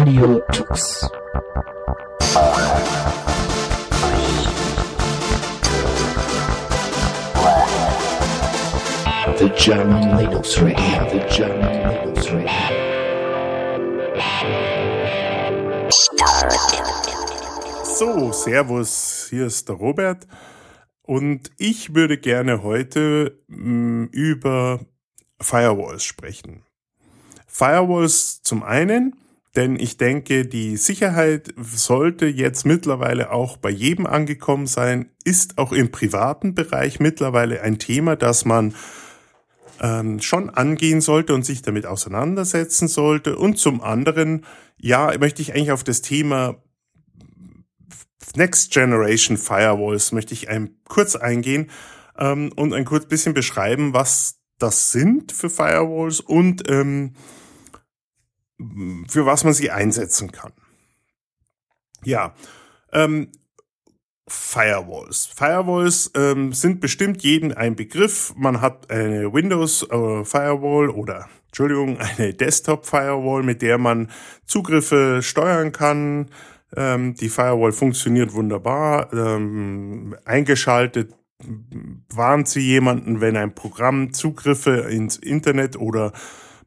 Radio Tux. The German Linux Radio, the German Linux Radio. So, Servus, hier ist der Robert und ich würde gerne heute mh, über Firewalls sprechen. Firewalls zum einen, denn ich denke, die Sicherheit sollte jetzt mittlerweile auch bei jedem angekommen sein, ist auch im privaten Bereich mittlerweile ein Thema, das man ähm, schon angehen sollte und sich damit auseinandersetzen sollte. Und zum anderen, ja, möchte ich eigentlich auf das Thema Next Generation Firewalls möchte ich ein, kurz eingehen ähm, und ein kurz bisschen beschreiben, was das sind für Firewalls und ähm, für was man sie einsetzen kann. Ja, ähm, Firewalls. Firewalls ähm, sind bestimmt jedem ein Begriff. Man hat eine Windows äh, Firewall oder Entschuldigung, eine Desktop Firewall, mit der man Zugriffe steuern kann. Ähm, die Firewall funktioniert wunderbar. Ähm, eingeschaltet warnt sie jemanden, wenn ein Programm Zugriffe ins Internet oder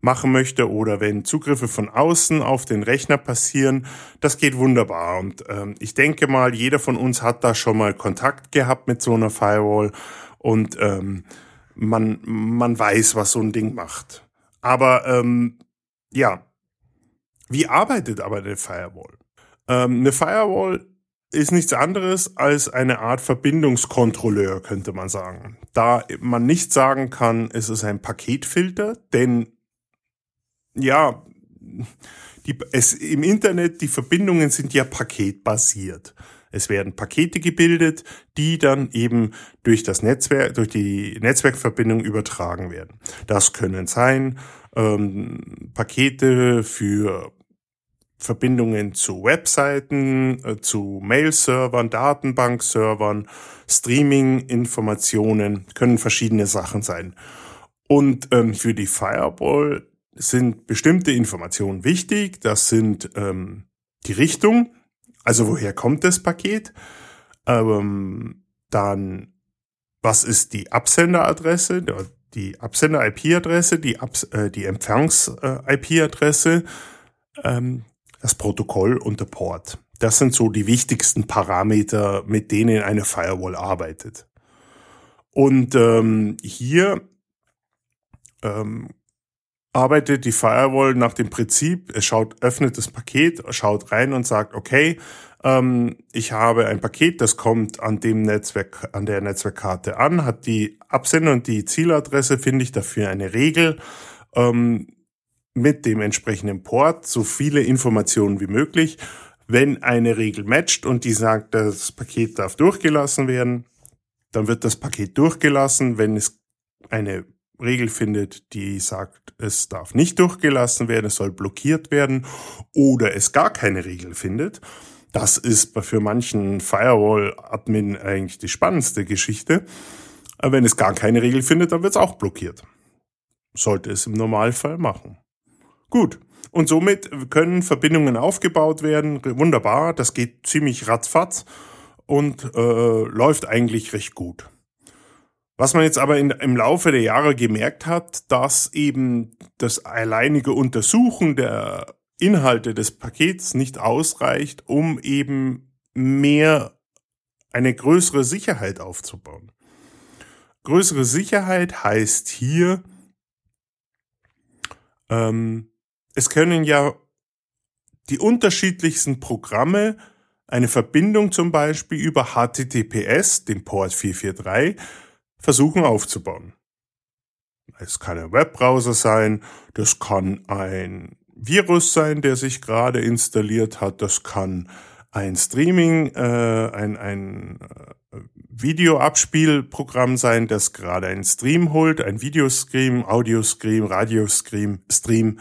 machen möchte oder wenn Zugriffe von außen auf den Rechner passieren, das geht wunderbar. Und ähm, ich denke mal, jeder von uns hat da schon mal Kontakt gehabt mit so einer Firewall und ähm, man, man weiß, was so ein Ding macht. Aber ähm, ja, wie arbeitet aber eine Firewall? Ähm, eine Firewall ist nichts anderes als eine Art Verbindungskontrolleur, könnte man sagen. Da man nicht sagen kann, es ist ein Paketfilter, denn ja, die, es, im Internet, die Verbindungen sind ja paketbasiert. Es werden Pakete gebildet, die dann eben durch das Netzwerk, durch die Netzwerkverbindung übertragen werden. Das können sein ähm, Pakete für Verbindungen zu Webseiten, äh, zu Mail-Servern, Datenbank-Servern, Streaming-Informationen, können verschiedene Sachen sein. Und ähm, für die Firewall sind bestimmte Informationen wichtig. Das sind ähm, die Richtung, also woher kommt das Paket, ähm, dann was ist die Absenderadresse, die Absender-IP-Adresse, die, Abs äh, die Empfangs-IP-Adresse, ähm, das Protokoll und der Port. Das sind so die wichtigsten Parameter, mit denen eine Firewall arbeitet. Und ähm, hier ähm, arbeitet die Firewall nach dem Prinzip, es schaut, öffnet das Paket, schaut rein und sagt, okay, ähm, ich habe ein Paket, das kommt an dem Netzwerk, an der Netzwerkkarte an, hat die Absender und die Zieladresse, finde ich dafür eine Regel, ähm, mit dem entsprechenden Port, so viele Informationen wie möglich. Wenn eine Regel matcht und die sagt, das Paket darf durchgelassen werden, dann wird das Paket durchgelassen. Wenn es eine Regel findet, die sagt, es darf nicht durchgelassen werden, es soll blockiert werden oder es gar keine Regel findet. Das ist für manchen Firewall-Admin eigentlich die spannendste Geschichte. Aber wenn es gar keine Regel findet, dann wird es auch blockiert. Sollte es im Normalfall machen. Gut. Und somit können Verbindungen aufgebaut werden. Wunderbar. Das geht ziemlich ratzfatz und äh, läuft eigentlich recht gut. Was man jetzt aber in, im Laufe der Jahre gemerkt hat, dass eben das alleinige Untersuchen der Inhalte des Pakets nicht ausreicht, um eben mehr eine größere Sicherheit aufzubauen. Größere Sicherheit heißt hier, ähm, es können ja die unterschiedlichsten Programme eine Verbindung zum Beispiel über HTTPS, dem Port 443, versuchen aufzubauen. Es kann ein Webbrowser sein, das kann ein Virus sein, der sich gerade installiert hat, das kann ein Streaming, äh, ein, ein äh, Videoabspielprogramm sein, das gerade einen Stream holt, ein Videostream, Audiostream, Radiostream, Stream.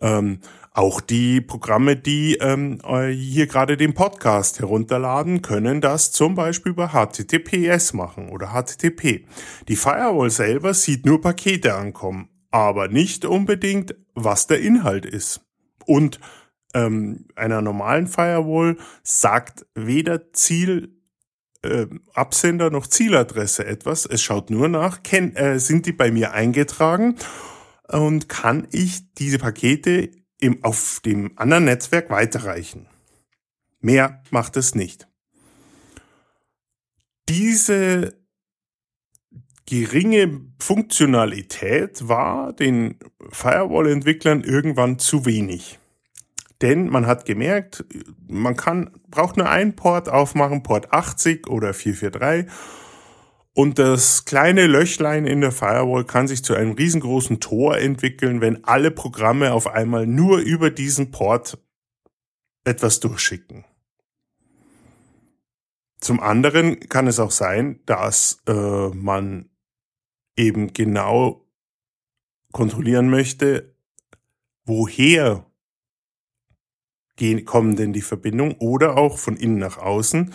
Ähm, auch die Programme, die ähm, äh, hier gerade den Podcast herunterladen, können das zum Beispiel über HTTPS machen oder HTTP. Die Firewall selber sieht nur Pakete ankommen, aber nicht unbedingt, was der Inhalt ist. Und ähm, einer normalen Firewall sagt weder Ziel äh, Absender noch Zieladresse etwas. Es schaut nur nach, kenn, äh, sind die bei mir eingetragen und kann ich diese Pakete im, auf dem anderen Netzwerk weiterreichen. Mehr macht es nicht. Diese geringe Funktionalität war den Firewall-Entwicklern irgendwann zu wenig. Denn man hat gemerkt, man kann, braucht nur einen Port aufmachen, Port 80 oder 443. Und das kleine Löchlein in der Firewall kann sich zu einem riesengroßen Tor entwickeln, wenn alle Programme auf einmal nur über diesen Port etwas durchschicken. Zum anderen kann es auch sein, dass äh, man eben genau kontrollieren möchte, woher gehen, kommen denn die Verbindungen oder auch von innen nach außen.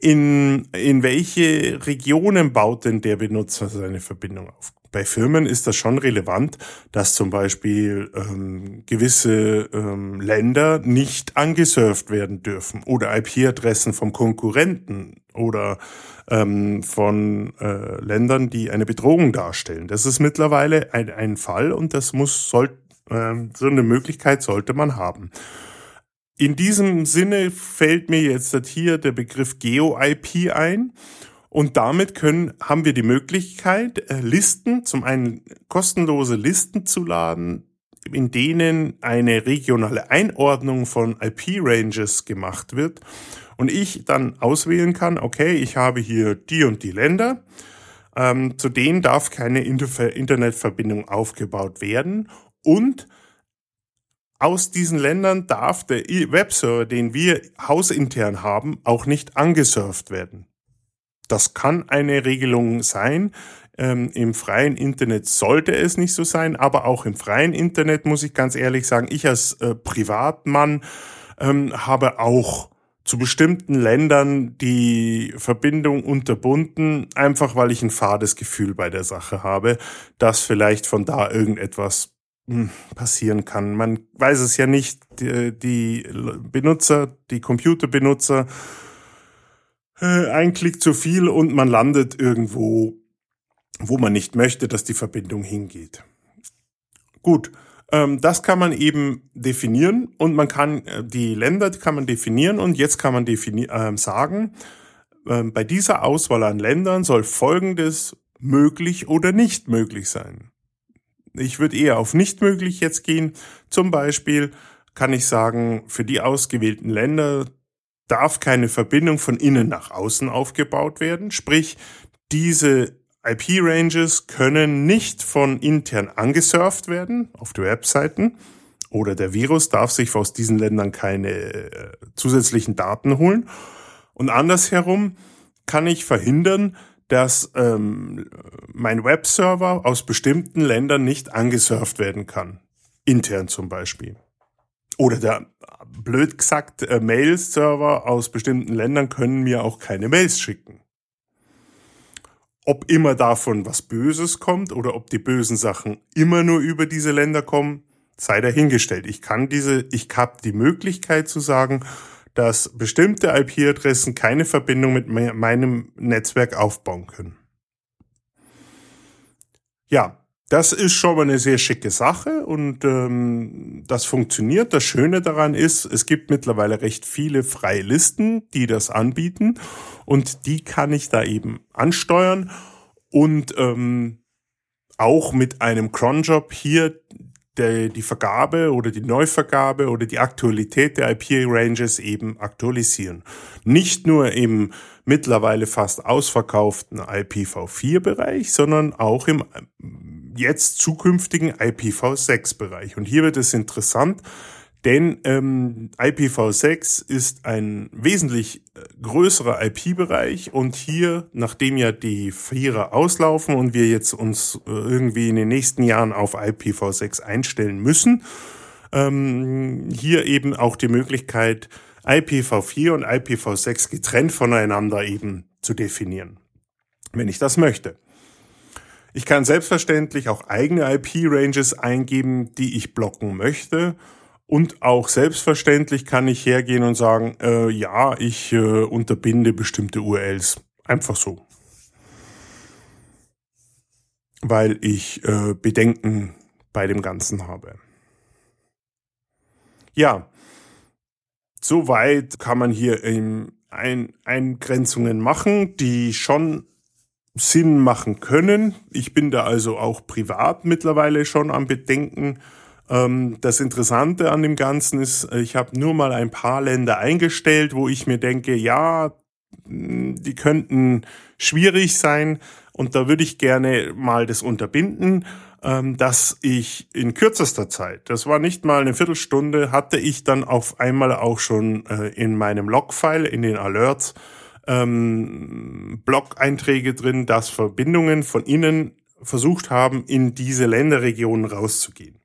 In, in welche Regionen baut denn der Benutzer seine Verbindung auf? Bei Firmen ist das schon relevant, dass zum Beispiel ähm, gewisse ähm, Länder nicht angesurft werden dürfen oder IP-Adressen vom Konkurrenten oder ähm, von äh, Ländern, die eine Bedrohung darstellen. Das ist mittlerweile ein, ein Fall und das muss soll, äh, so eine Möglichkeit sollte man haben. In diesem Sinne fällt mir jetzt hier der Begriff Geo-IP ein. Und damit können, haben wir die Möglichkeit, äh, Listen, zum einen kostenlose Listen zu laden, in denen eine regionale Einordnung von IP-Ranges gemacht wird. Und ich dann auswählen kann, okay, ich habe hier die und die Länder. Ähm, zu denen darf keine Internetverbindung aufgebaut werden. Und aus diesen Ländern darf der Webserver, den wir hausintern haben, auch nicht angesurft werden. Das kann eine Regelung sein. Ähm, Im freien Internet sollte es nicht so sein, aber auch im freien Internet muss ich ganz ehrlich sagen, ich als äh, Privatmann ähm, habe auch zu bestimmten Ländern die Verbindung unterbunden, einfach weil ich ein fades Gefühl bei der Sache habe, dass vielleicht von da irgendetwas passieren kann. Man weiß es ja nicht. Die, die Benutzer, die Computerbenutzer, äh, ein Klick zu viel und man landet irgendwo, wo man nicht möchte, dass die Verbindung hingeht. Gut, ähm, das kann man eben definieren und man kann äh, die Länder kann man definieren und jetzt kann man defini äh, sagen, äh, bei dieser Auswahl an Ländern soll Folgendes möglich oder nicht möglich sein. Ich würde eher auf nicht möglich jetzt gehen. Zum Beispiel kann ich sagen, für die ausgewählten Länder darf keine Verbindung von innen nach außen aufgebaut werden. Sprich, diese IP-Ranges können nicht von intern angesurft werden auf die Webseiten oder der Virus darf sich aus diesen Ländern keine äh, zusätzlichen Daten holen. Und andersherum kann ich verhindern, dass ähm, mein Webserver aus bestimmten Ländern nicht angesurft werden kann. Intern zum Beispiel. Oder der, blöd gesagt, äh, Mail-Server aus bestimmten Ländern können mir auch keine Mails schicken. Ob immer davon was Böses kommt oder ob die bösen Sachen immer nur über diese Länder kommen, sei dahingestellt. Ich kann diese, ich habe die Möglichkeit zu sagen, dass bestimmte IP-Adressen keine Verbindung mit meinem Netzwerk aufbauen können. Ja, das ist schon mal eine sehr schicke Sache und ähm, das funktioniert. Das Schöne daran ist, es gibt mittlerweile recht viele freie Listen, die das anbieten und die kann ich da eben ansteuern und ähm, auch mit einem Cronjob hier der, die Vergabe oder die Neuvergabe oder die Aktualität der IP-Ranges eben aktualisieren. Nicht nur im mittlerweile fast ausverkauften IPv4-Bereich, sondern auch im jetzt zukünftigen IPv6-Bereich. Und hier wird es interessant, denn ähm, IPv6 ist ein wesentlich äh, größerer IP-Bereich und hier, nachdem ja die Vierer auslaufen und wir jetzt uns äh, irgendwie in den nächsten Jahren auf IPv6 einstellen müssen, ähm, hier eben auch die Möglichkeit, IPv4 und IPv6 getrennt voneinander eben zu definieren, wenn ich das möchte. Ich kann selbstverständlich auch eigene IP-Ranges eingeben, die ich blocken möchte Und auch selbstverständlich kann ich hergehen und sagen, äh, ja, ich äh, unterbinde bestimmte URLs. Einfach so. Weil ich äh, Bedenken bei dem Ganzen habe. Ja, soweit kann man hier ein, Eingrenzungen machen, die schon Sinn machen können. Ich bin da also auch privat mittlerweile schon am Bedenken, ähm, das Interessante an dem Ganzen ist, äh, ich habe nur mal ein paar Länder eingestellt, wo ich mir denke, ja, die könnten schwierig sein und da würde ich gerne mal das unterbinden, ähm, dass ich in kürzester Zeit, das war nicht mal eine Viertelstunde, hatte ich dann auf einmal auch schon äh, in meinem Logfile, in den Alerts, ähm, Blog-Einträge drin, dass Verbindungen von Ihnen versucht haben, in diese Länderregionen rauszugehen.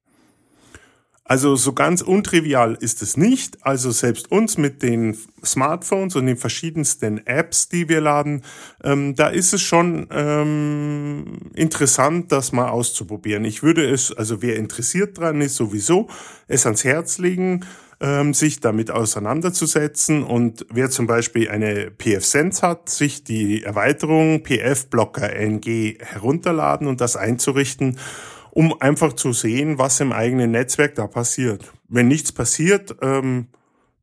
Also so ganz untrivial ist es nicht. Also selbst uns mit den Smartphones und den verschiedensten Apps, die wir laden, ähm, da ist es schon ähm, interessant, das mal auszuprobieren. Ich würde es, also wer interessiert dran ist, sowieso es ans Herz legen, ähm, sich damit auseinanderzusetzen. Und wer zum Beispiel eine PF-Sense hat, sich die Erweiterung PF-Blocker NG herunterladen und das einzurichten um einfach zu sehen, was im eigenen Netzwerk da passiert. Wenn nichts passiert, ähm,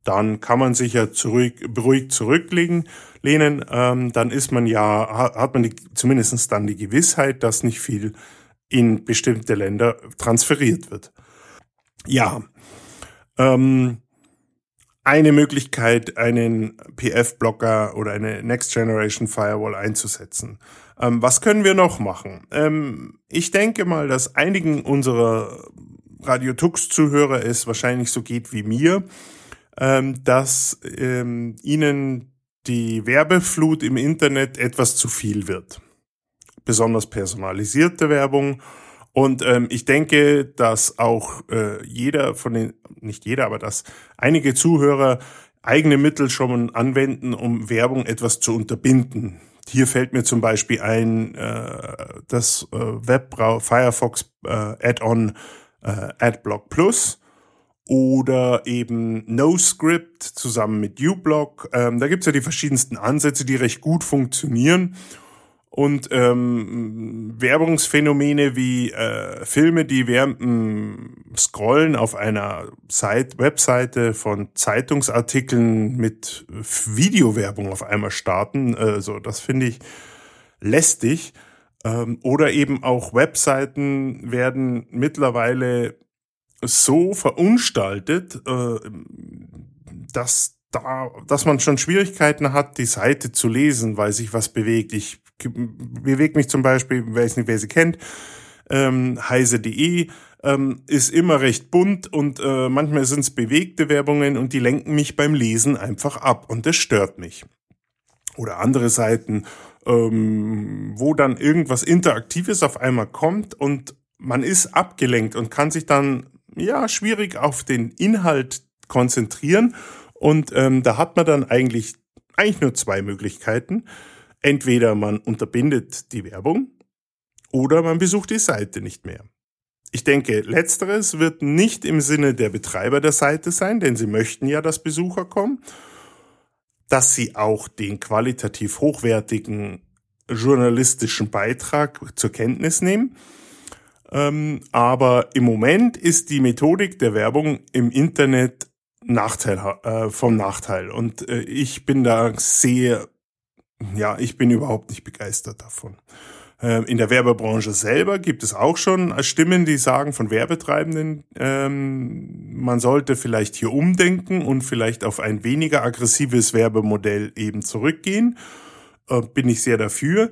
dann kann man sich ja zurück, beruhigt zurücklegen, lehnen, ähm, dann ist man ja, hat man zumindest dann die Gewissheit, dass nicht viel in bestimmte Länder transferiert wird. Ja, ähm, eine Möglichkeit, einen PF-Blocker oder eine Next Generation Firewall einzusetzen. Ähm, was können wir noch machen? Ähm, ich denke mal, dass einigen unserer Radio Tux-Zuhörer es wahrscheinlich so geht wie mir, ähm, dass ähm, ihnen die Werbeflut im Internet etwas zu viel wird. Besonders personalisierte Werbung. Und ähm, ich denke, dass auch äh, jeder von den, nicht jeder, aber dass einige Zuhörer eigene Mittel schon anwenden, um Werbung etwas zu unterbinden. Hier fällt mir zum Beispiel ein äh, das äh, Webbrau Firefox äh, Add-on äh, AdBlock Plus oder eben NoScript zusammen mit uBlock. Ähm, da gibt's ja die verschiedensten Ansätze, die recht gut funktionieren und ähm, Werbungsphänomene wie äh, Filme, die während dem Scrollen auf einer Site, Webseite von Zeitungsartikeln mit Videowerbung auf einmal starten. Also das finde ich lästig. Ähm, oder eben auch Webseiten werden mittlerweile so verunstaltet, äh, dass da, dass man schon Schwierigkeiten hat, die Seite zu lesen, weil sich was bewegt. Ich bewege mich zum Beispiel, weiß nicht, wer sie kennt, ähm, heise.de ähm, ist immer recht bunt und äh, manchmal sind es bewegte Werbungen und die lenken mich beim Lesen einfach ab und das stört mich. Oder andere Seiten, ähm, wo dann irgendwas Interaktives auf einmal kommt und man ist abgelenkt und kann sich dann ja schwierig auf den Inhalt konzentrieren und ähm, da hat man dann eigentlich, eigentlich nur zwei Möglichkeiten. Entweder man unterbindet die Werbung oder man besucht die Seite nicht mehr. Ich denke, letzteres wird nicht im Sinne der Betreiber der Seite sein, denn sie möchten ja, dass Besucher kommen, dass sie auch den qualitativ hochwertigen journalistischen Beitrag zur Kenntnis nehmen. Ähm, aber im Moment ist die Methodik der Werbung im Internet Nachteil äh, vom Nachteil. Und äh, ich bin da sehr, ja, ich bin überhaupt nicht begeistert davon. Äh, in der Werbebranche selber gibt es auch schon Stimmen, die sagen von Werbetreibenden, ähm, man sollte vielleicht hier umdenken und vielleicht auf ein weniger aggressives Werbemodell eben zurückgehen. Äh, bin ich sehr dafür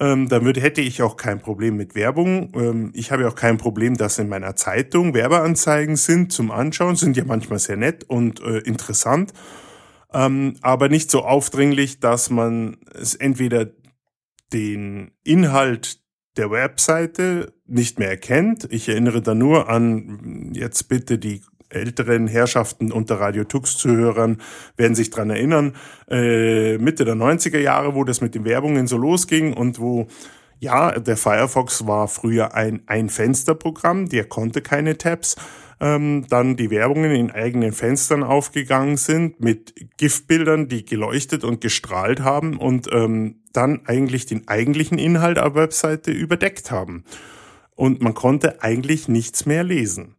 ähm, würde, hätte ich auch kein Problem mit Werbung. Ähm, ich habe ja auch kein Problem, dass in meiner Zeitung Werbeanzeigen sind zum Anschauen, sind ja manchmal sehr nett und äh, interessant, ähm, aber nicht so aufdringlich, dass man es entweder den Inhalt der Webseite nicht mehr erkennt. Ich erinnere da nur an jetzt bitte die älteren Herrschaften unter Radio Tux-Zuhörern werden sich dran erinnern, äh, Mitte der 90er Jahre, wo das mit den Werbungen so losging und wo ja, der Firefox war früher ein Ein-Fenster-Programm, der konnte keine Tabs. Ähm, dann die Werbungen in eigenen Fenstern aufgegangen sind mit Giftbildern, die geleuchtet und gestrahlt haben und ähm, dann eigentlich den eigentlichen Inhalt der Webseite überdeckt haben. Und man konnte eigentlich nichts mehr lesen.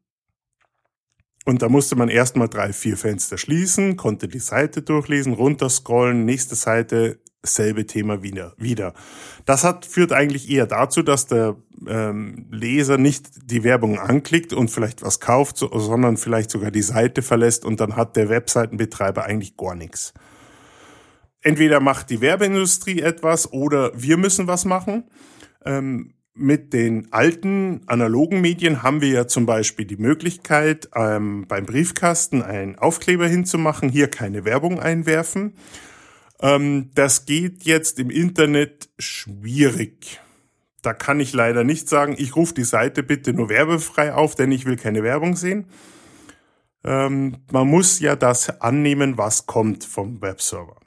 Und da musste man erstmal drei, vier Fenster schließen, konnte die Seite durchlesen, runterscrollen, nächste Seite, selbe Thema wieder. wieder. Das hat, führt eigentlich eher dazu, dass der ähm, Leser nicht die Werbung anklickt und vielleicht was kauft, so, sondern vielleicht sogar die Seite verlässt und dann hat der Webseitenbetreiber eigentlich gar nichts. Entweder macht die Werbeindustrie etwas oder wir müssen was machen. Ähm, mit den alten analogen Medien haben wir ja zum Beispiel die Möglichkeit, ähm, beim Briefkasten einen Aufkleber hinzumachen, hier keine Werbung einwerfen. Ähm, das geht jetzt im Internet schwierig. Da kann ich leider nicht sagen, ich rufe die Seite bitte nur werbefrei auf, denn ich will keine Werbung sehen. Ähm, man muss ja das annehmen, was kommt vom Webserver.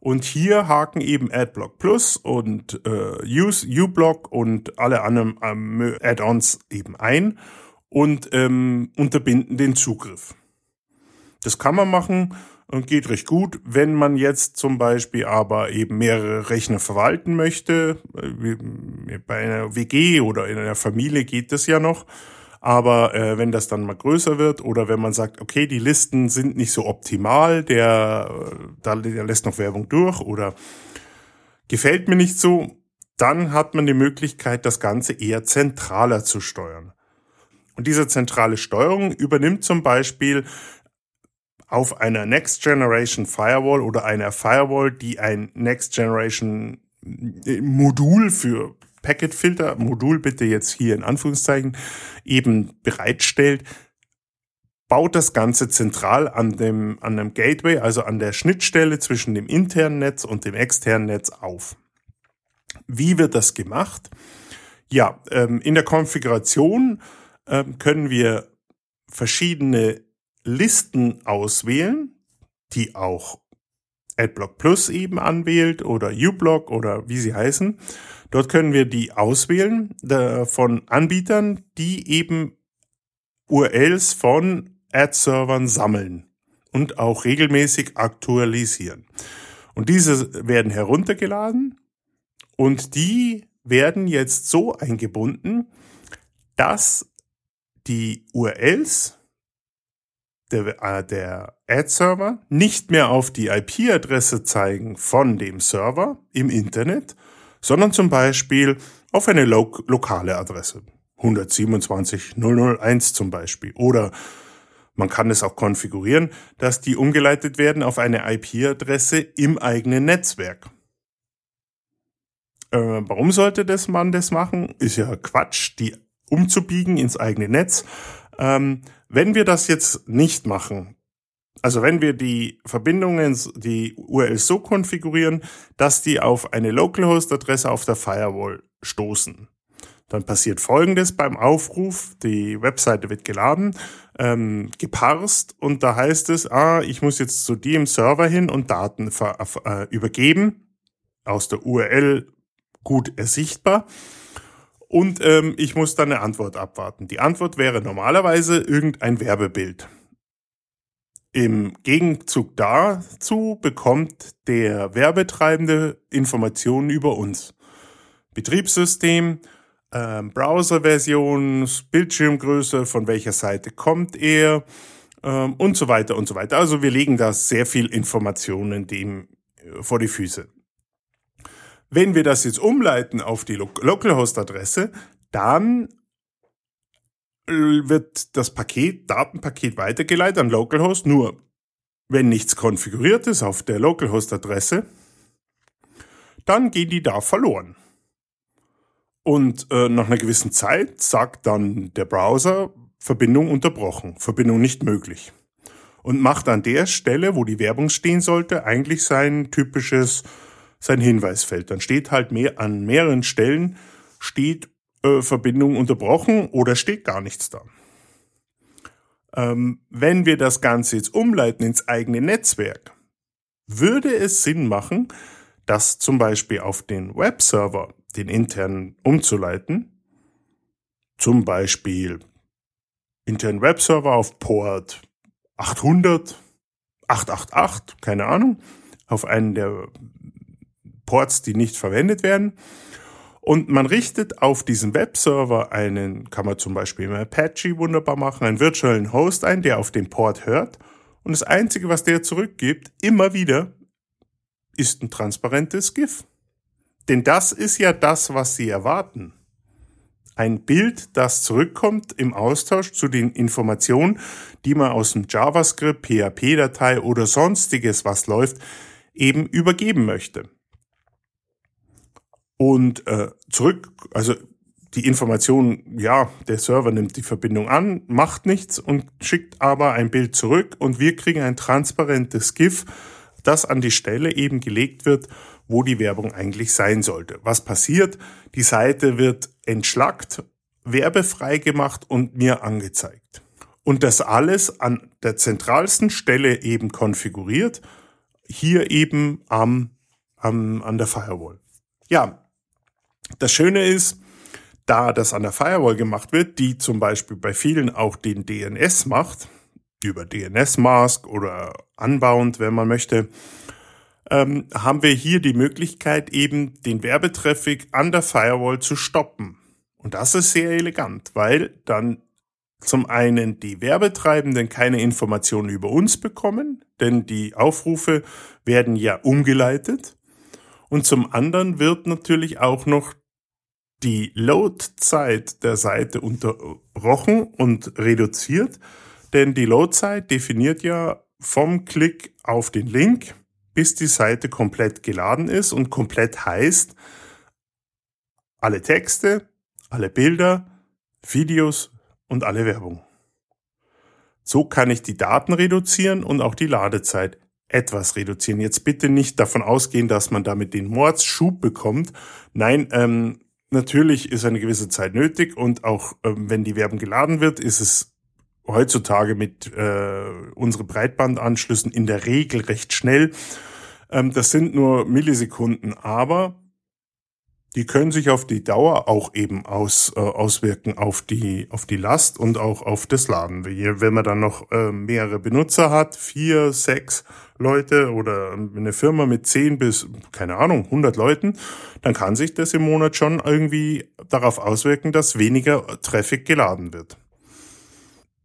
Und hier haken eben AdBlock Plus und äh, Use uBlock und alle anderen ähm, Add-ons eben ein und ähm, unterbinden den Zugriff. Das kann man machen und geht recht gut. Wenn man jetzt zum Beispiel aber eben mehrere Rechner verwalten möchte, äh, bei einer WG oder in einer Familie geht das ja noch. Aber äh, wenn das dann mal größer wird oder wenn man sagt, okay, die Listen sind nicht so optimal, der, der, der lässt noch Werbung durch oder gefällt mir nicht so, dann hat man die Möglichkeit, das Ganze eher zentraler zu steuern. Und diese zentrale Steuerung übernimmt zum Beispiel auf einer Next Generation Firewall oder einer Firewall, die ein Next Generation äh, Modul für Packet Filter, Modul bitte jetzt hier in Anführungszeichen, eben bereitstellt, baut das Ganze zentral an dem, an dem Gateway, also an der Schnittstelle zwischen dem internen Netz und dem externen Netz auf. Wie wird das gemacht? Ja, ähm, in der Konfiguration ähm, können wir verschiedene Listen auswählen, die auch AdBlock Plus eben anwählt oder uBlock oder wie sie heißen. Dort können wir die auswählen äh, von Anbietern, die eben URLs von Ad-Servern sammeln und auch regelmäßig aktualisieren. Und diese werden heruntergeladen und die werden jetzt so eingebunden, dass die URLs der, äh, der Ad-Server nicht mehr auf die IP-Adresse zeigen von dem Server im Internet, sondern zum Beispiel auf eine lo lokale Adresse. 127.001 zum Beispiel. Oder man kann es auch konfigurieren, dass die umgeleitet werden auf eine IP-Adresse im eigenen Netzwerk. Äh, warum sollte das man das machen? Ist ja Quatsch, die umzubiegen ins eigene Netz. Ähm, wenn wir das jetzt nicht machen, also wenn wir die Verbindungen, die URLs so konfigurieren, dass die auf eine Localhost-Adresse auf der Firewall stoßen, dann passiert Folgendes beim Aufruf, die Webseite wird geladen, ähm, geparst und da heißt es, ah, ich muss jetzt zu dem Server hin und Daten äh, übergeben, aus der URL gut ersichtbar und ähm, ich muss dann eine Antwort abwarten. Die Antwort wäre normalerweise irgendein Werbebild. Im Gegenzug dazu bekommt der Werbetreibende Informationen über uns. Betriebssystem, äh, Browserversion, Bildschirmgröße, von welcher Seite kommt er ähm, und so weiter und so weiter. Also wir legen da sehr viel Informationen dem äh, vor die Füße. Wenn wir das jetzt umleiten auf die Localhost-Adresse, dann äh, wird das Paket, Datenpaket weitergeleitet an Localhost, nur wenn nichts konfiguriert ist auf der Localhost-Adresse, dann gehen die da verloren. Und äh, nach einer gewissen Zeit sagt dann der Browser, Verbindung unterbrochen, Verbindung nicht möglich. Und macht an der Stelle, wo die Werbung stehen sollte, eigentlich sein typisches sein Hinweisfeld. Dann steht halt mehr an mehreren Stellen steht äh, Verbindung unterbrochen oder steht gar nichts da. Ähm, wenn wir das Ganze jetzt umleiten ins eigene Netzwerk, würde es Sinn machen, das zum Beispiel auf den Webserver, den internen, umzuleiten. Zum Beispiel internen Webserver auf Port 800, 888, keine Ahnung, auf einen der Ports, die nicht verwendet werden. Und man richtet auf diesen Webserver einen, kann man zum Beispiel im Apache wunderbar machen, einen virtuellen Host ein, der auf den Port hört. Und das Einzige, was der zurückgibt, immer wieder, ist ein transparentes GIF. Denn das ist ja das, was Sie erwarten. Ein Bild, das zurückkommt im Austausch zu den Informationen, die man aus dem JavaScript, PHP-Datei oder sonstiges, was läuft, eben übergeben möchte. Und äh, zurück, also die Information, ja, der Server nimmt die Verbindung an, macht nichts und schickt aber ein Bild zurück und wir kriegen ein transparentes GIF, das an die Stelle eben gelegt wird, wo die Werbung eigentlich sein sollte. Was passiert? Die Seite wird entschlackt, werbefrei gemacht und mir angezeigt. Und das alles an der zentralsten Stelle eben konfiguriert, hier eben am, am, an der Firewall. Ja, das Schöne ist, da das an der Firewall gemacht wird, die zum Beispiel bei vielen auch den DNS macht, über DNS-Mask oder Unbound, wenn man möchte, ähm, haben wir hier die Möglichkeit, eben den Werbetraffic an der Firewall zu stoppen. Und das ist sehr elegant, weil dann zum einen die Werbetreibenden keine Informationen über uns bekommen, denn die Aufrufe werden ja umgeleitet. Und zum anderen wird natürlich auch noch die Loadzeit der Seite unterbrochen und reduziert, denn die Loadzeit definiert ja vom Klick auf den Link, bis die Seite komplett geladen ist und komplett heißt, alle Texte, alle Bilder, Videos und alle Werbung. So kann ich die Daten reduzieren und auch die Ladezeit etwas reduzieren. Jetzt bitte nicht davon ausgehen, dass man damit den Mordsschub bekommt. Nein, ähm, Natürlich ist eine gewisse Zeit nötig und auch ähm, wenn die Werbung geladen wird, ist es heutzutage mit äh, unseren Breitbandanschlüssen in der Regel recht schnell. Ähm, das sind nur Millisekunden, aber die können sich auf die Dauer auch eben aus, äh, auswirken auf die, auf die Last und auch auf das Laden. Wenn man dann noch äh, mehrere Benutzer hat, vier, sechs Leute oder eine Firma mit zehn bis, keine Ahnung, 100 Leuten, dann kann sich das im Monat schon irgendwie darauf auswirken, dass weniger Traffic geladen wird.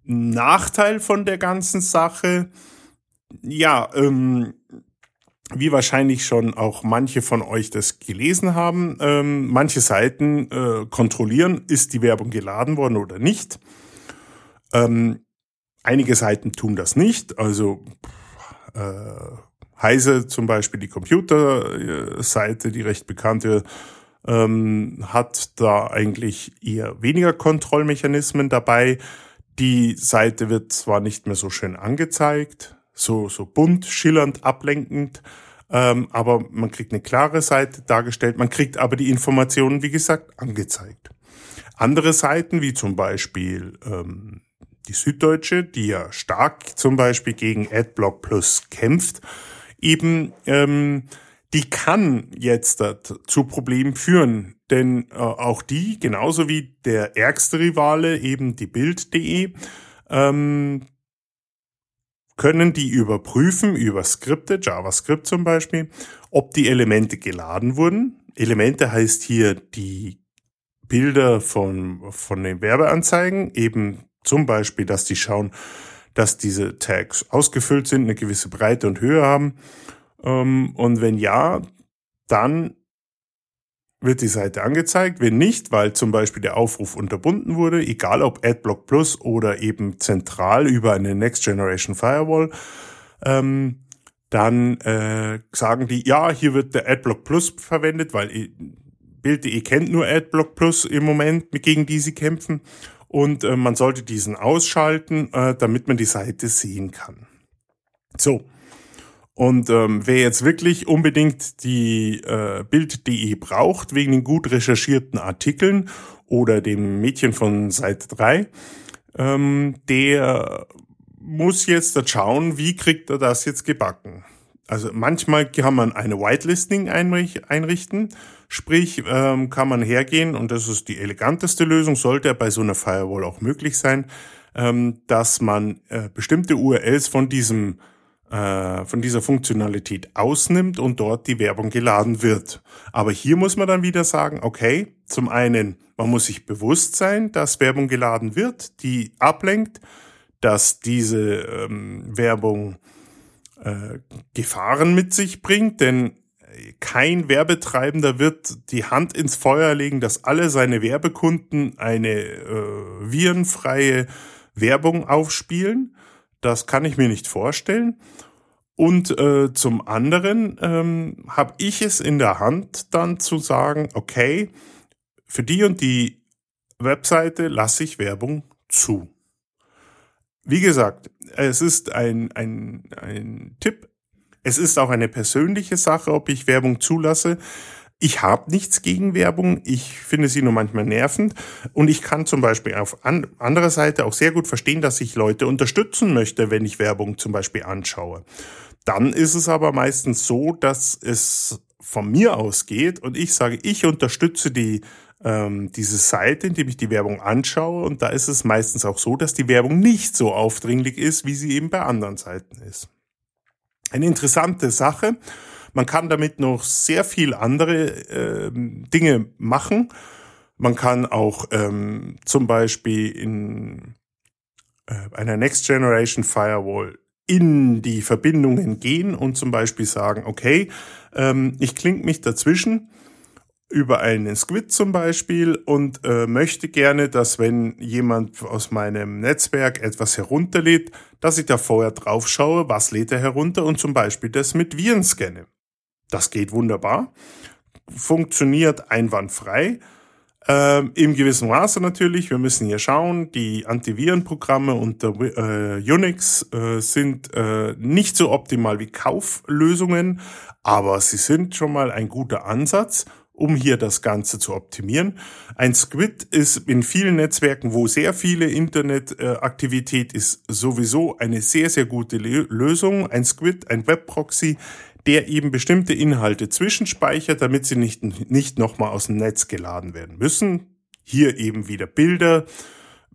Nachteil von der ganzen Sache, ja, ähm, wie wahrscheinlich schon auch manche von euch das gelesen haben, ähm, manche Seiten äh, kontrollieren, ist die Werbung geladen worden oder nicht. Ähm, einige Seiten tun das nicht, also äh, Heise zum Beispiel, die Computerseite, die recht bekannte, ähm, hat da eigentlich eher weniger Kontrollmechanismen dabei. Die Seite wird zwar nicht mehr so schön angezeigt, so, so bunt, schillernd, ablenkend, ähm, aber man kriegt eine klare Seite dargestellt, man kriegt aber die Informationen, wie gesagt, angezeigt. Andere Seiten, wie zum Beispiel ähm, die Süddeutsche, die ja stark zum Beispiel gegen AdBlock Plus kämpft, eben ähm, die kann jetzt zu Problemen führen. Denn äh, auch die, genauso wie der ärgste Rivale, eben die Bild.de, ähm, können die überprüfen über Skripte, JavaScript zum Beispiel, ob die Elemente geladen wurden. Elemente heißt hier die Bilder von, von den Werbeanzeigen, eben zum Beispiel, dass die schauen, dass diese Tags ausgefüllt sind, eine gewisse Breite und Höhe haben. Ähm, und wenn ja, dann wird die Seite angezeigt. Wenn nicht, weil zum Beispiel der Aufruf unterbunden wurde, egal ob AdBlock Plus oder eben zentral über eine Next Generation Firewall, ähm, dann äh, sagen die, ja, hier wird der AdBlock Plus verwendet, weil Bild.de kennt nur AdBlock Plus im Moment, gegen die sie kämpfen und äh, man sollte diesen ausschalten, äh, damit man die Seite sehen kann. So. Und ähm, wer jetzt wirklich unbedingt die äh, Bild.de braucht, wegen den gut recherchierten Artikeln oder dem Mädchen von Seite 3, ähm, der muss jetzt da schauen, wie kriegt er das jetzt gebacken. Also manchmal kann man eine Whitelisting einrichten, sprich ähm, kann man hergehen und das ist die eleganteste Lösung, sollte bei so einer Firewall auch möglich sein, ähm, dass man äh, bestimmte URLs von diesem äh, von dieser Funktionalität ausnimmt und dort die Werbung geladen wird. Aber hier muss man dann wieder sagen, okay, zum einen, man muss sich bewusst sein, dass Werbung geladen wird, die ablenkt, dass diese ähm, Werbung äh, Gefahren mit sich bringt, denn kein Werbetreibender wird die Hand ins Feuer legen, dass alle seine Werbekunden eine äh, virenfreie Werbung aufspielen. Das kann ich mir nicht vorstellen. Und äh, zum anderen ähm, habe ich es in der Hand, dann zu sagen, okay, für die und die Webseite lasse ich Werbung zu. Wie gesagt, es ist ein, ein, ein Tipp. Es ist auch eine persönliche Sache, ob ich Werbung zulasse. Ich habe nichts gegen Werbung. Ich finde sie nur manchmal nervend. Und ich kann zum Beispiel auf an anderer Seite auch sehr gut verstehen, dass ich Leute unterstützen möchte, wenn ich Werbung zum Beispiel anschaue. Dann ist es aber meistens so, dass es von mir ausgeht und ich sage, ich unterstütze die ähm, diese Seite, indem ich die Werbung anschaue. Und da ist es meistens auch so, dass die Werbung nicht so aufdringlich ist, wie sie eben bei anderen Seiten ist. Eine interessante Sache. Man kann damit noch sehr viel andere äh, Dinge machen. Man kann auch ähm, zum Beispiel in äh, einer Next Generation Firewall in die Verbindungen gehen und zum Beispiel sagen, okay, ähm, ich klinge mich dazwischen über einen Squid zum Beispiel und äh, möchte gerne, dass wenn jemand aus meinem Netzwerk etwas herunterlädt, dass ich da vorher drauf schaue, was lädt er herunter und zum Beispiel das mit Viren scanne. Das geht wunderbar, funktioniert einwandfrei. Ähm, Im gewissen Maße natürlich. Wir müssen hier schauen, die Antivirenprogramme unter äh, Unix äh, sind äh, nicht so optimal wie Kauflösungen, aber sie sind schon mal ein guter Ansatz um hier das Ganze zu optimieren. Ein Squid ist in vielen Netzwerken, wo sehr viele Internetaktivität ist, sowieso eine sehr, sehr gute Lösung. Ein Squid, ein Webproxy, der eben bestimmte Inhalte zwischenspeichert, damit sie nicht, nicht nochmal aus dem Netz geladen werden müssen. Hier eben wieder Bilder,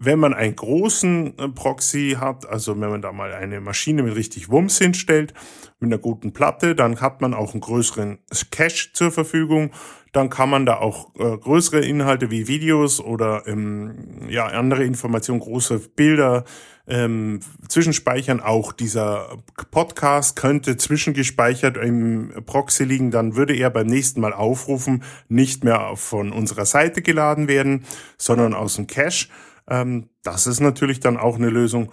wenn man einen großen äh, Proxy hat, also wenn man da mal eine Maschine mit richtig Wumms hinstellt, mit einer guten Platte, dann hat man auch einen größeren Cache zur Verfügung. Dann kann man da auch äh, größere Inhalte wie Videos oder ähm, ja andere Informationen, große Bilder ähm, zwischenspeichern. Auch dieser Podcast könnte zwischengespeichert im Proxy liegen. Dann würde er beim nächsten Mal aufrufen nicht mehr von unserer Seite geladen werden, sondern aus dem Cache. Ähm, das ist natürlich dann auch eine Lösung,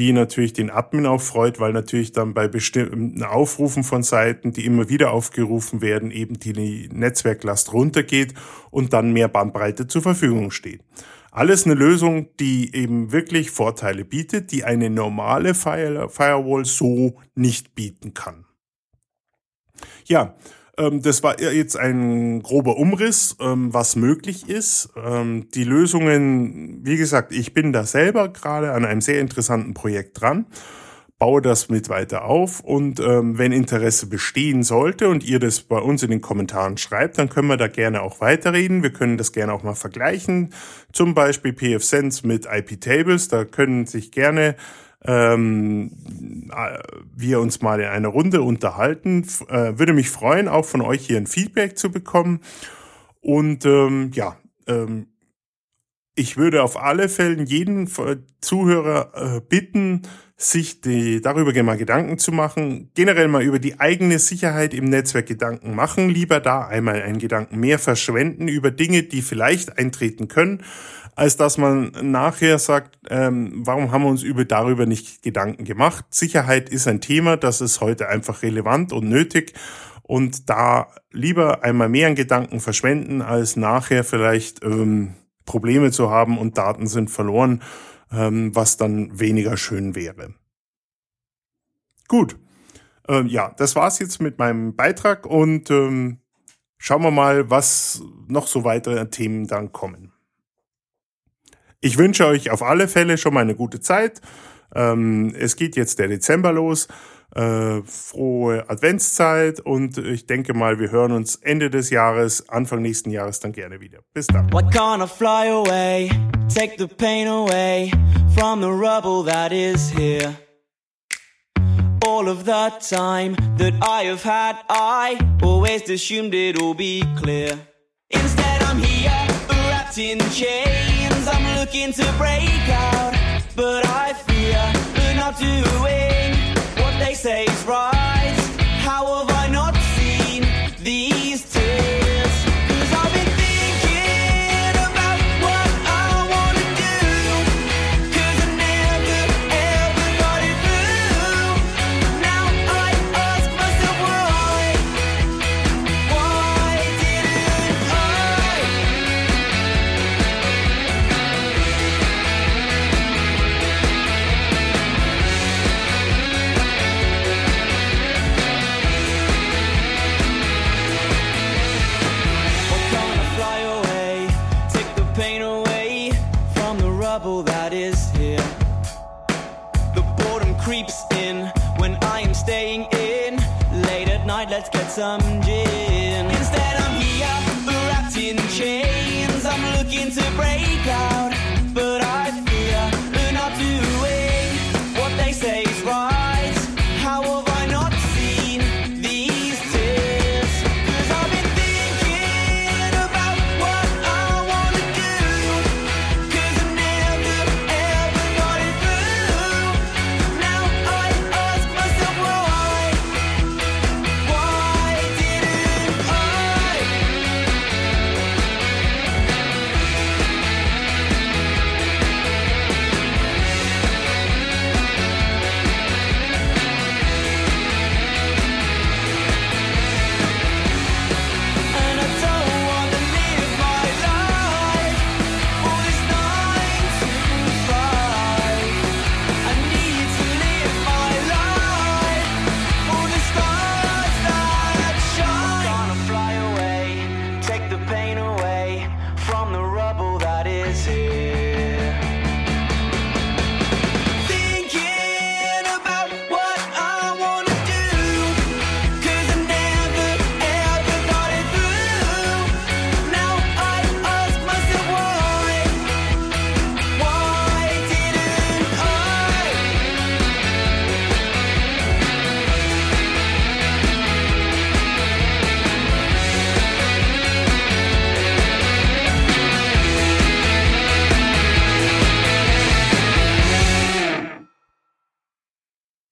die natürlich den Admin auch freut, weil natürlich dann bei bestimmten Aufrufen von Seiten, die immer wieder aufgerufen werden, eben die Netzwerklast runtergeht und dann mehr Bandbreite zur Verfügung steht. Alles eine Lösung, die eben wirklich Vorteile bietet, die eine normale Firewall so nicht bieten kann. Ja, das war jetzt ein grober Umriss, ähm, was möglich ist. Ähm, die Lösungen, wie gesagt, ich bin da selber gerade an einem sehr interessanten Projekt dran baue das mit weiter auf und ähm, wenn Interesse bestehen sollte und ihr das bei uns in den Kommentaren schreibt, dann können wir da gerne auch weiterreden. Wir können das gerne auch mal vergleichen, zum Beispiel PFSense mit IP-Tables. Da können sich gerne ähm, äh, wir uns mal in einer Runde unterhalten. Äh, würde mich freuen, auch von euch hier ein Feedback zu bekommen. Und ähm, ja, ähm, ich würde auf alle Fälle jeden Zuhörer äh, bitten, sich die, darüber mal Gedanken zu machen, generell mal über die eigene Sicherheit im Netzwerk Gedanken machen, lieber da einmal einen Gedanken mehr verschwenden über Dinge, die vielleicht eintreten können, als dass man nachher sagt, ähm, warum haben wir uns über darüber nicht Gedanken gemacht? Sicherheit ist ein Thema, das ist heute einfach relevant und nötig und da lieber einmal mehr an Gedanken verschwenden, als nachher vielleicht ähm, Probleme zu haben und Daten sind verloren ähm, was dann weniger schön wäre. Gut, ähm, ja, das war's jetzt mit meinem Beitrag und ähm, schauen wir mal, was noch so weitere Themen dann kommen. Ich wünsche euch auf alle Fälle schon mal eine gute Zeit. Ähm, es geht jetzt der Dezember los. Äh, frohe Adventszeit und ich denke mal, wir hören uns Ende des Jahres, Anfang nächsten Jahres dann gerne wieder. Bis dann. What fly away, take the pain away. from the rubble that is here. All of the time that I have had, I always assumed it'll be clear. Instead, I'm here, wrapped in chains. I'm looking to break out, but I fear that not doing what they say is right. How have I not someday.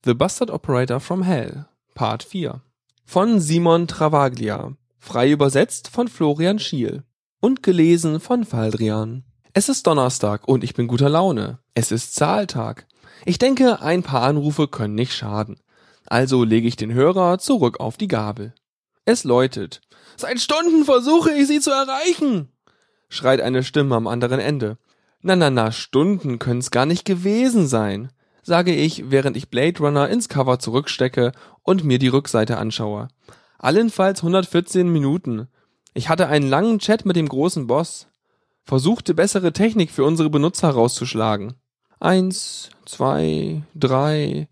The Bastard Operator from Hell, Part 4. Von Simon Travaglia. Frei übersetzt von Florian Schiel. Und gelesen von Faldrian. Es ist Donnerstag und ich bin guter Laune. Es ist Zahltag. Ich denke, ein paar Anrufe können nicht schaden. Also lege ich den Hörer zurück auf die Gabel. Es läutet. Seit Stunden versuche ich sie zu erreichen, schreit eine Stimme am anderen Ende. Na, na, na, Stunden können's gar nicht gewesen sein, sage ich, während ich Blade Runner ins Cover zurückstecke und mir die Rückseite anschaue. Allenfalls 114 Minuten. Ich hatte einen langen Chat mit dem großen Boss. Versuchte bessere Technik für unsere Benutzer rauszuschlagen. Eins, zwei, drei.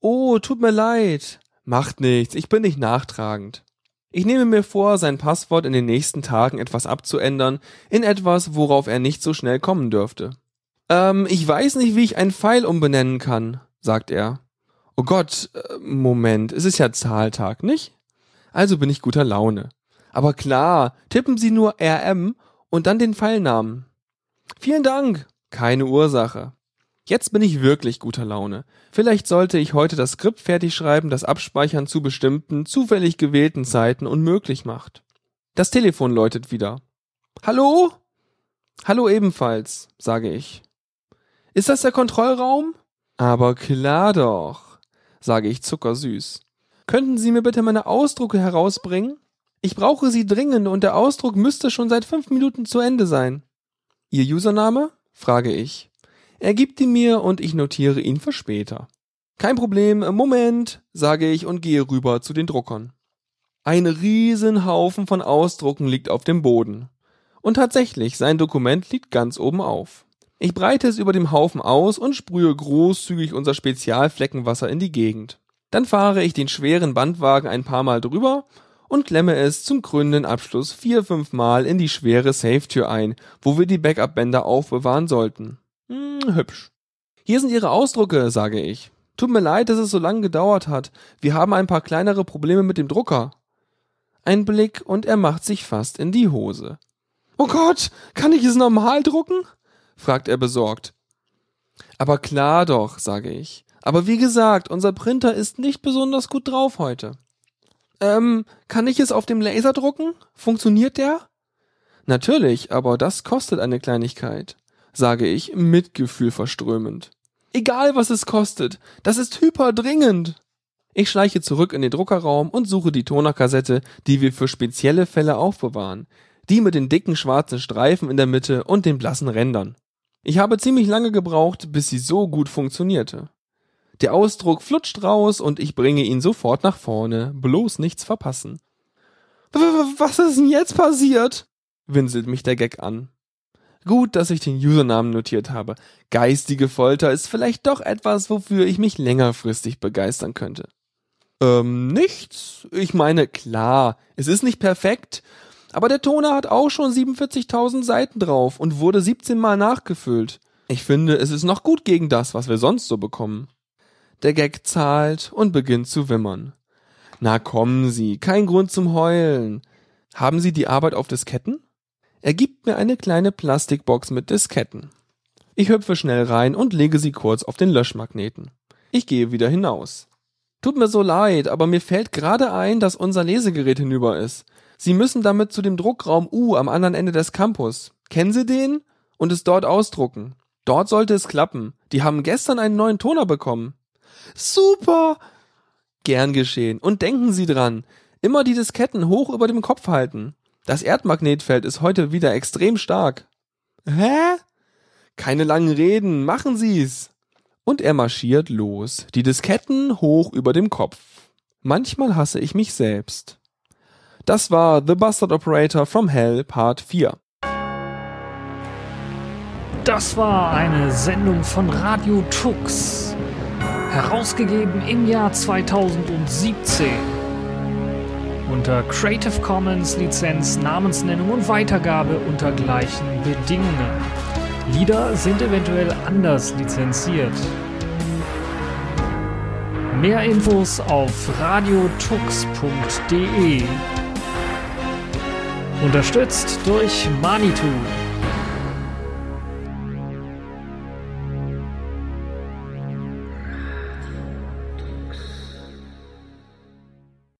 Oh, tut mir leid. Macht nichts, ich bin nicht nachtragend. Ich nehme mir vor, sein Passwort in den nächsten Tagen etwas abzuändern, in etwas, worauf er nicht so schnell kommen dürfte. Ähm, ich weiß nicht, wie ich einen Pfeil umbenennen kann, sagt er. Oh Gott, äh, Moment, es ist ja Zahltag, nicht? Also bin ich guter Laune. Aber klar, tippen Sie nur RM und dann den Pfeilnamen. Vielen Dank. Keine Ursache. Jetzt bin ich wirklich guter Laune. Vielleicht sollte ich heute das Skript fertig schreiben, das Abspeichern zu bestimmten, zufällig gewählten Zeiten unmöglich macht. Das Telefon läutet wieder. Hallo? Hallo ebenfalls, sage ich. Ist das der Kontrollraum? Aber klar doch, sage ich zuckersüß. Könnten Sie mir bitte meine Ausdrucke herausbringen? Ich brauche sie dringend und der Ausdruck müsste schon seit fünf Minuten zu Ende sein. Ihr Username? frage ich. Er gibt ihn mir und ich notiere ihn für später. Kein Problem, Moment, sage ich und gehe rüber zu den Druckern. Ein Riesenhaufen von Ausdrucken liegt auf dem Boden. Und tatsächlich, sein Dokument liegt ganz oben auf. Ich breite es über dem Haufen aus und sprühe großzügig unser Spezialfleckenwasser in die Gegend. Dann fahre ich den schweren Bandwagen ein paar Mal drüber und klemme es zum krönenden Abschluss vier, fünf Mal in die schwere Safe-Tür ein, wo wir die Backup-Bänder aufbewahren sollten. Hm, hübsch. Hier sind Ihre Ausdrucke, sage ich. Tut mir leid, dass es so lange gedauert hat. Wir haben ein paar kleinere Probleme mit dem Drucker. Ein Blick und er macht sich fast in die Hose. Oh Gott, kann ich es normal drucken? Fragt er besorgt. Aber klar doch, sage ich. Aber wie gesagt, unser Printer ist nicht besonders gut drauf heute. Ähm, kann ich es auf dem Laser drucken? Funktioniert der? Natürlich, aber das kostet eine Kleinigkeit, sage ich, Mitgefühl verströmend. Egal was es kostet, das ist hyperdringend. Ich schleiche zurück in den Druckerraum und suche die Tonerkassette, die wir für spezielle Fälle aufbewahren. Die mit den dicken schwarzen Streifen in der Mitte und den blassen Rändern. Ich habe ziemlich lange gebraucht, bis sie so gut funktionierte. Der Ausdruck flutscht raus und ich bringe ihn sofort nach vorne, bloß nichts verpassen. Was ist denn jetzt passiert? winselt mich der Gag an. Gut, dass ich den Usernamen notiert habe. Geistige Folter ist vielleicht doch etwas, wofür ich mich längerfristig begeistern könnte. Ähm, nichts. Ich meine, klar, es ist nicht perfekt, aber der Toner hat auch schon 47.000 Seiten drauf und wurde 17 Mal nachgefüllt. Ich finde, es ist noch gut gegen das, was wir sonst so bekommen. Der Gag zahlt und beginnt zu wimmern. Na kommen Sie, kein Grund zum Heulen. Haben Sie die Arbeit auf Disketten? Er gibt mir eine kleine Plastikbox mit Disketten. Ich hüpfe schnell rein und lege sie kurz auf den Löschmagneten. Ich gehe wieder hinaus. Tut mir so leid, aber mir fällt gerade ein, dass unser Lesegerät hinüber ist. Sie müssen damit zu dem Druckraum U am anderen Ende des Campus. Kennen Sie den? Und es dort ausdrucken. Dort sollte es klappen. Die haben gestern einen neuen Toner bekommen. Super! Gern geschehen. Und denken Sie dran, immer die Disketten hoch über dem Kopf halten. Das Erdmagnetfeld ist heute wieder extrem stark. Hä? Keine langen Reden, machen Sie's. Und er marschiert los, die Disketten hoch über dem Kopf. Manchmal hasse ich mich selbst. Das war The Bastard Operator from Hell Part 4. Das war eine Sendung von Radio Tux, herausgegeben im Jahr 2017 unter Creative Commons Lizenz, Namensnennung und Weitergabe unter gleichen Bedingungen. Lieder sind eventuell anders lizenziert. Mehr Infos auf radiotux.de. Unterstützt durch Manitou.